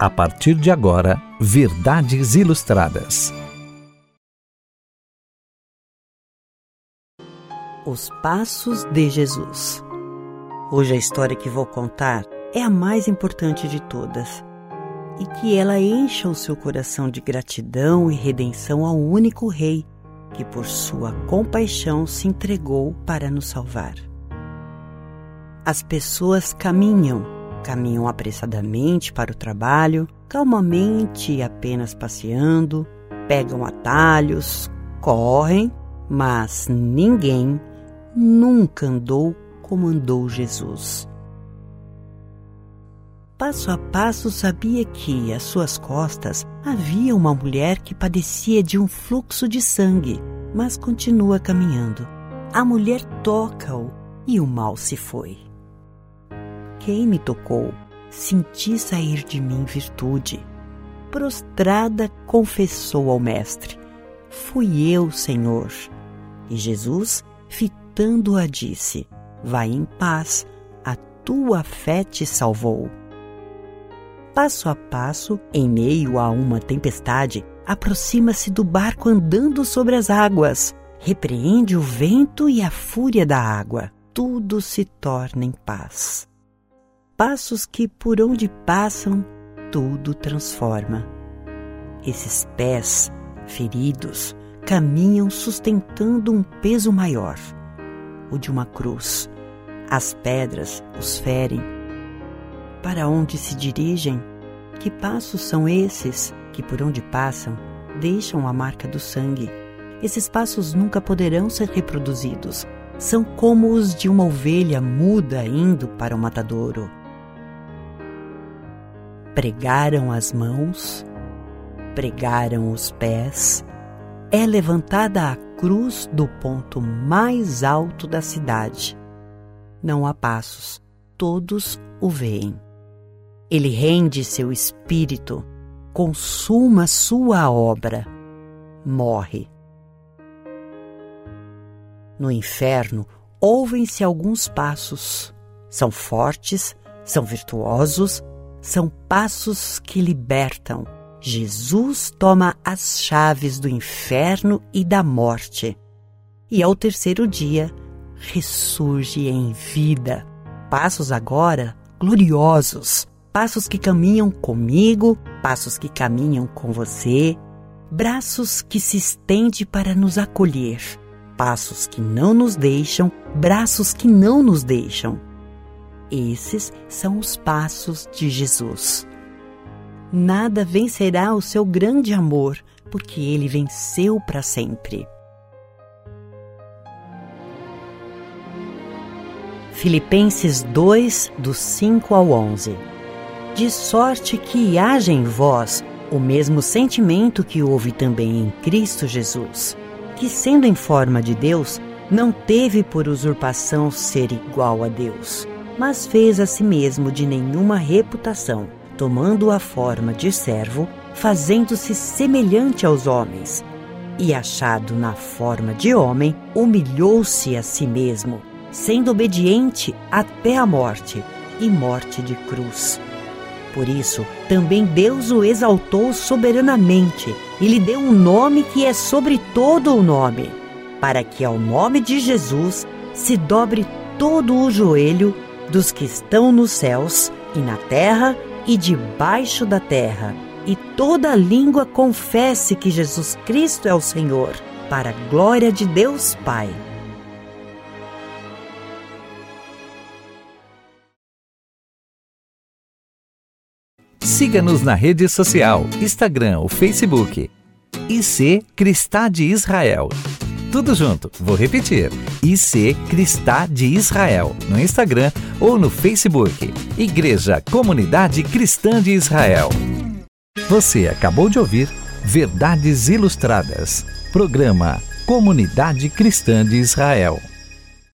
A partir de agora, Verdades Ilustradas. Os Passos de Jesus. Hoje a história que vou contar é a mais importante de todas e que ela encha o seu coração de gratidão e redenção ao único Rei que, por sua compaixão, se entregou para nos salvar. As pessoas caminham, caminham apressadamente para o trabalho, calmamente apenas passeando, pegam atalhos, correm, mas ninguém nunca andou como andou Jesus. Passo a passo sabia que, às suas costas, havia uma mulher que padecia de um fluxo de sangue, mas continua caminhando. A mulher toca-o e o mal se foi. Quem me tocou? Senti sair de mim virtude. Prostrada, confessou ao Mestre: Fui eu, Senhor. E Jesus, fitando-a, disse: Vai em paz, a tua fé te salvou passo a passo, em meio a uma tempestade, aproxima-se do barco andando sobre as águas. Repreende o vento e a fúria da água. Tudo se torna em paz. Passos que, por onde passam, tudo transforma. Esses pés, feridos, caminham sustentando um peso maior o de uma cruz. As pedras os ferem para onde se dirigem? Que passos são esses que, por onde passam, deixam a marca do sangue? Esses passos nunca poderão ser reproduzidos. São como os de uma ovelha muda indo para o matadouro. Pregaram as mãos, pregaram os pés. É levantada a cruz do ponto mais alto da cidade. Não há passos, todos o veem. Ele rende seu espírito, consuma sua obra, morre. No inferno, ouvem-se alguns passos. São fortes, são virtuosos, são passos que libertam. Jesus toma as chaves do inferno e da morte. E ao terceiro dia, ressurge em vida. Passos agora gloriosos, passos que caminham comigo, passos que caminham com você, braços que se estende para nos acolher, passos que não nos deixam, braços que não nos deixam. Esses são os passos de Jesus. Nada vencerá o seu grande amor, porque ele venceu para sempre. Filipenses 2, do 5 ao 11 de sorte que haja em vós o mesmo sentimento que houve também em Cristo Jesus, que, sendo em forma de Deus, não teve por usurpação ser igual a Deus, mas fez a si mesmo de nenhuma reputação, tomando a forma de servo, fazendo-se semelhante aos homens. E achado na forma de homem, humilhou-se a si mesmo, sendo obediente até a morte e morte de cruz por isso, também Deus o exaltou soberanamente e lhe deu um nome que é sobre todo o nome, para que ao nome de Jesus se dobre todo o joelho dos que estão nos céus e na terra e debaixo da terra, e toda língua confesse que Jesus Cristo é o Senhor, para a glória de Deus Pai. Siga-nos na rede social, Instagram ou Facebook. IC Cristá de Israel. Tudo junto, vou repetir. IC Cristá de Israel, no Instagram ou no Facebook. Igreja Comunidade Cristã de Israel. Você acabou de ouvir Verdades Ilustradas. Programa Comunidade Cristã de Israel.